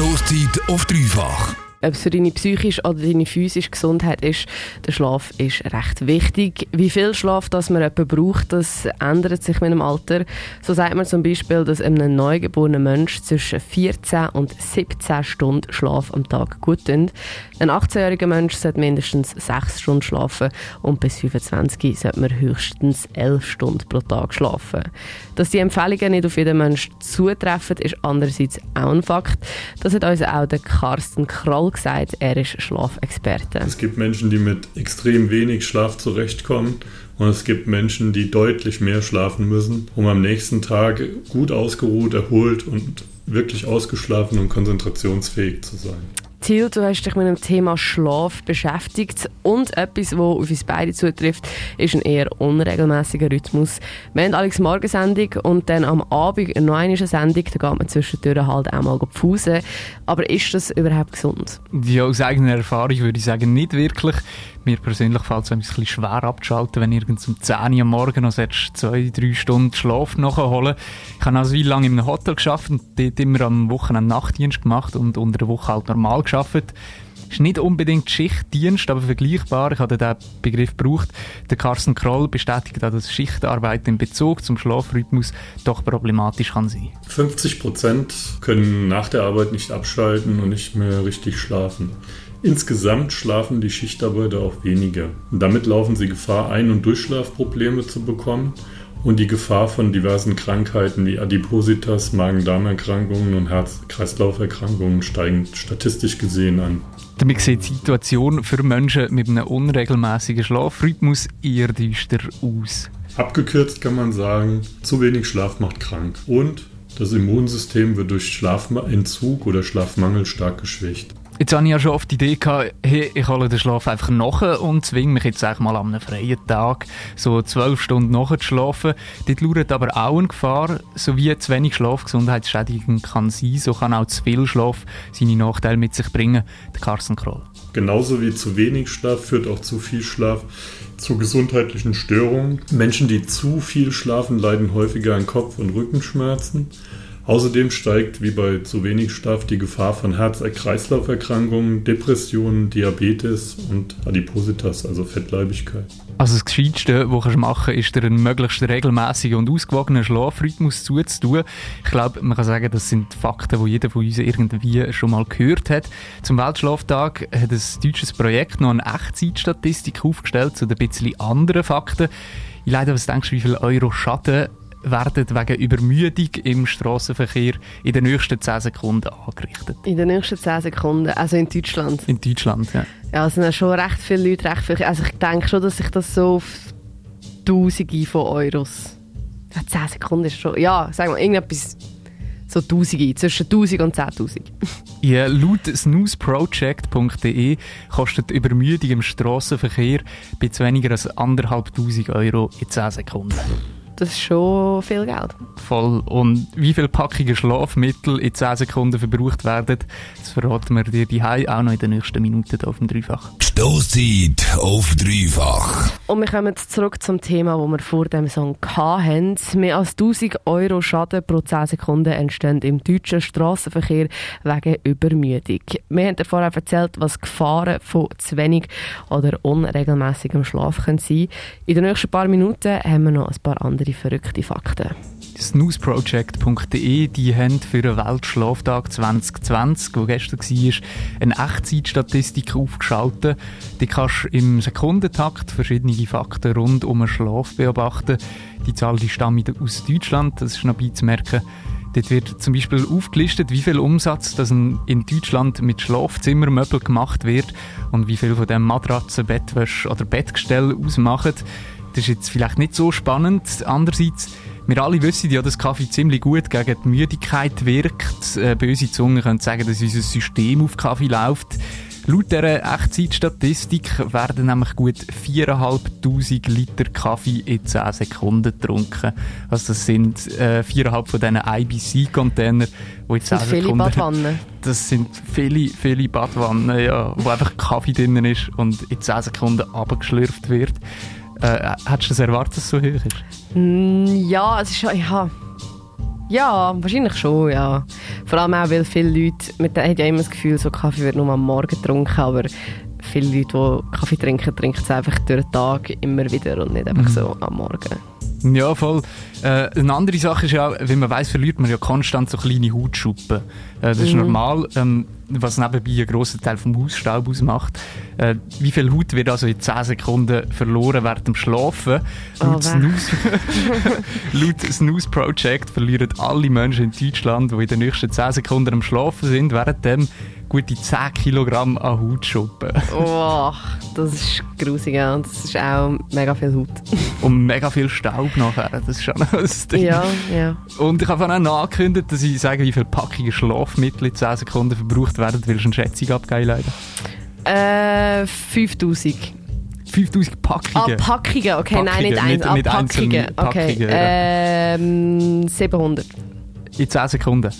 Stoßzeit auf dreifach ob es für deine psychische oder deine physische Gesundheit ist, der Schlaf ist recht wichtig. Wie viel Schlaf das man jemand braucht, das ändert sich mit dem Alter. So sagt man zum Beispiel, dass einem neugeborenen Mensch zwischen 14 und 17 Stunden Schlaf am Tag gut tut. Ein 18-jähriger Mensch sollte mindestens 6 Stunden schlafen und bis 25 sollte man höchstens 11 Stunden pro Tag schlafen. Dass die Empfehlungen nicht auf jeden Menschen zutreffen, ist andererseits auch ein Fakt. Das hat uns auch der Carsten Krall gesagt, er ist Schlafexperte. Es gibt Menschen, die mit extrem wenig Schlaf zurechtkommen. Und es gibt Menschen, die deutlich mehr schlafen müssen, um am nächsten Tag gut ausgeruht, erholt und wirklich ausgeschlafen und konzentrationsfähig zu sein. Thiel, du hast dich mit dem Thema Schlaf beschäftigt und etwas, was auf uns beide zutrifft, ist ein eher unregelmäßiger Rhythmus. Wir haben Alex Morgensendung und dann am Abend eine Sendung, da geht man zwischendurch halt auch mal Pause. Aber ist das überhaupt gesund? Ja, aus eigener Erfahrung würde ich sagen, nicht wirklich. Mir persönlich fällt es ein bisschen schwer abzuschalten, wenn irgend um 10 Uhr am Morgen noch zwei, drei Stunden Schlaf nachholen. Ich habe also wie lange in einem Hotel geschafft und dort immer am Wochenende Nachtdienst gemacht und unter der Woche halt normal geschafft ist nicht unbedingt Schichtdienst, aber vergleichbar. Ich habe den Begriff gebraucht. Der Carsten Kroll bestätigt auch, dass Schichtarbeit in Bezug zum Schlafrhythmus doch problematisch kann sein. 50 Prozent können nach der Arbeit nicht abschalten und nicht mehr richtig schlafen. Insgesamt schlafen die Schichtarbeiter auch weniger. Damit laufen sie Gefahr, Ein- und Durchschlafprobleme zu bekommen und die Gefahr von diversen Krankheiten wie Adipositas, Magen-Darm-Erkrankungen und Herz-Kreislauf-Erkrankungen steigen statistisch gesehen an. Damit sieht die Situation für Menschen mit einem unregelmäßigen Schlafrhythmus eher düster aus. Abgekürzt kann man sagen, zu wenig Schlaf macht krank und das Immunsystem wird durch Schlafentzug oder Schlafmangel stark geschwächt. Jetzt hatte ich ja schon oft die Idee, gehabt, hey, ich hole den Schlaf einfach nach und zwinge mich jetzt mal an einem freien Tag so zwölf Stunden nachher zu schlafen. Dort lauert aber auch eine Gefahr, so wie zu wenig Schlaf gesundheitsschädigend kann sein, so kann auch zu viel Schlaf seine Nachteile mit sich bringen. Der Carsten Kroll. Genauso wie zu wenig Schlaf führt auch zu viel Schlaf zu gesundheitlichen Störungen. Menschen, die zu viel schlafen, leiden häufiger an Kopf- und Rückenschmerzen. Außerdem steigt wie bei zu wenig Schlaf die Gefahr von Herz-Kreislauf-Erkrankungen, Depressionen, Diabetes und Adipositas, also Fettleibigkeit. Also das Gescheiteste, was du machen kannst, ist dir einen möglichst regelmäßigen und ausgewogenen Schlafrhythmus zuzutun. Ich glaube, man kann sagen, das sind Fakten, die jeder von uns irgendwie schon mal gehört hat. Zum Weltschlaftag hat ein deutsches Projekt noch eine Echtzeitstatistik aufgestellt zu ein bisschen anderen Fakten. Ich leider, was denkst du, wie viel Euro Schaden werden wegen Übermüdung im Straßenverkehr in den nächsten 10 Sekunden angerichtet. In den nächsten 10 Sekunden, also in Deutschland? In Deutschland, ja. Ja, es sind schon recht viele Leute, recht viel. Also ich denke schon, dass sich das so auf Tausende von Euros... Ja, 10 Sekunden ist schon... Ja, sagen wir irgendetwas... So Tausende, zwischen 1000 und 10.000. ja, laut snoozeproject.de kostet Übermüdung im Straßenverkehr bei weniger als 1'500 Euro in 10 Sekunden das ist schon viel Geld. Voll. Und wie viele Packungen Schlafmittel in 10 Sekunden verbraucht werden, das verraten wir dir die auch noch in den nächsten Minuten auf dem Dreifach. Stoßzeit auf Dreifach. Und wir kommen zurück zum Thema, das wir vor dem Song hatten. Mehr als 1000 Euro Schaden pro 10 Sekunden entstehen im deutschen Straßenverkehr wegen Übermüdung. Wir haben vorher erzählt, was Gefahren von zu wenig oder unregelmäßigem Schlaf können sein In den nächsten paar Minuten haben wir noch ein paar andere verrückte Fakten snoozeproject.de, die haben für den Weltschlaftag 2020, der gestern war, eine Echtzeitstatistik aufgeschaltet. Die kannst du im Sekundentakt verschiedene Fakten rund um den Schlaf beobachten. Die Zahl die stammt aus Deutschland, das ist noch beizumerken. Dort wird zum Beispiel aufgelistet, wie viel Umsatz das in Deutschland mit Schlafzimmermöbeln gemacht wird und wie viel von dem Matratzen, Bettwäsche oder Bettgestell ausmachen. Das ist jetzt vielleicht nicht so spannend. Andererseits wir alle wissen ja, dass Kaffee ziemlich gut gegen die Müdigkeit wirkt. Äh, böse Zungen können sagen, dass unser System auf Kaffee läuft. Laut dieser Echtzeitstatistik werden nämlich gut 4'500 Liter Kaffee in 10 Sekunden getrunken. Also das sind äh, 4,5 von diesen IBC-Containern, die in 10 das sind Sekunden... Viele Badwannen. Das sind viele, viele Badwannen, ja, wo einfach Kaffee drin ist und in 10 Sekunden abgeschlürft wird. Äh, hättest du das erwartet, dass es so hoch ist? Mm, ja, es ist ja, Ja, wahrscheinlich schon, ja. Vor allem auch, weil viele Leute, man hat ja immer das Gefühl, so Kaffee wird nur am Morgen getrunken, aber viele Leute, die Kaffee trinken, trinken es einfach durch den Tag immer wieder und nicht einfach Mhm. so am Morgen. Ja, voll. Äh, eine andere Sache ist ja wie man weiß, verliert man ja konstant so kleine Hautschuppen. Äh, das ist Mhm. normal, ähm, was nebenbei einen grossen Teil vom Hausstaub ausmacht. Äh, wie viel Haut wird also in 10 Sekunden verloren während dem Schlafen? Oh, Laut. Snooze, laut Snooze Project verlieren alle Menschen in Deutschland, die in den nächsten 10 Sekunden am Schlafen sind, währenddem gute 10 Kilogramm an Hautschuppen. Oh, das ist grusig, ja. Und das ist auch mega viel Haut. Und mega viel Staub nachher. Das ist schon ein Ding. Ja, ja. Und ich habe auch angekündigt, dass ich sage, wie viele Packungen Schlafmittel in 10 Sekunden verbraucht werden. Willst du eine Schätzung abgeben, leider? Äh, 5000. 5000 Ah, Packungen. Packungen, okay, nein, Packungen, nicht eins. nicht- Ah, nicht einzelne Packungen, okay. Packungen, Ähm, 700. in 10 Sekunden.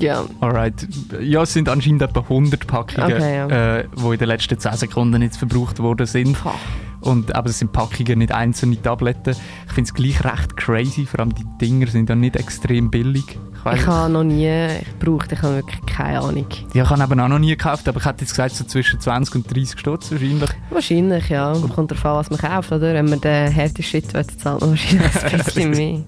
Ja. Alright. Ja, es sind anscheinend etwa 100 Packungen, Okay, ja. äh, die in den letzten 10 Sekunden jetzt verbraucht worden sind. Boah. Und, aber es sind Packungen, nicht einzelne Tabletten. Ich finde es gleich recht crazy, vor allem die Dinger sind ja nicht extrem billig. Ich, Ich habe noch nie gebraucht, ich habe wirklich keine Ahnung. ja, ich habe eben auch noch nie gekauft, aber ich hätte jetzt gesagt, so zwischen 20 und 30 Stutz wahrscheinlich. Wahrscheinlich, ja. Kommt darauf an, was man kauft, oder? Wenn man den härtesten Shit will, zahlt man wahrscheinlich ein bisschen mehr.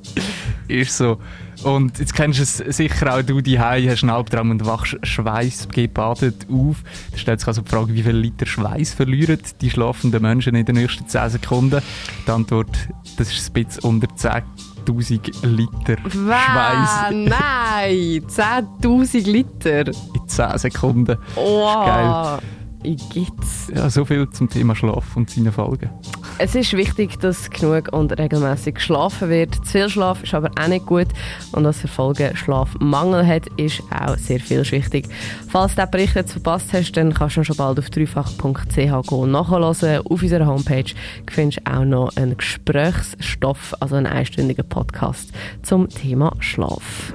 Ist so. Und jetzt kennst du es sicher auch, du die hast einen Albtraum und wachst schweißgebadet auf. Da stellt sich also die Frage, wie viel Liter Schweiß verlieren die schlafenden Menschen in den nächsten 10 Sekunden? Die Antwort, das ist ein bisschen unter 10'000 Liter Schweiß nein! 10'000 Liter! in 10 Sekunden. Wow! geil. Wie gibt's? Ja, so viel zum Thema Schlaf und seine Folgen. Es ist wichtig, dass genug und regelmäßig geschlafen wird. Zu viel Schlaf ist aber auch nicht gut. Und was für Folgen Schlafmangel hat, ist auch sehr vielschichtig. Falls du diesen Bericht jetzt verpasst hast, dann kannst du schon bald auf dreifach.ch nachhören. Auf unserer Homepage findest du auch noch einen Gesprächsstoff, also einen einstündigen Podcast zum Thema Schlaf.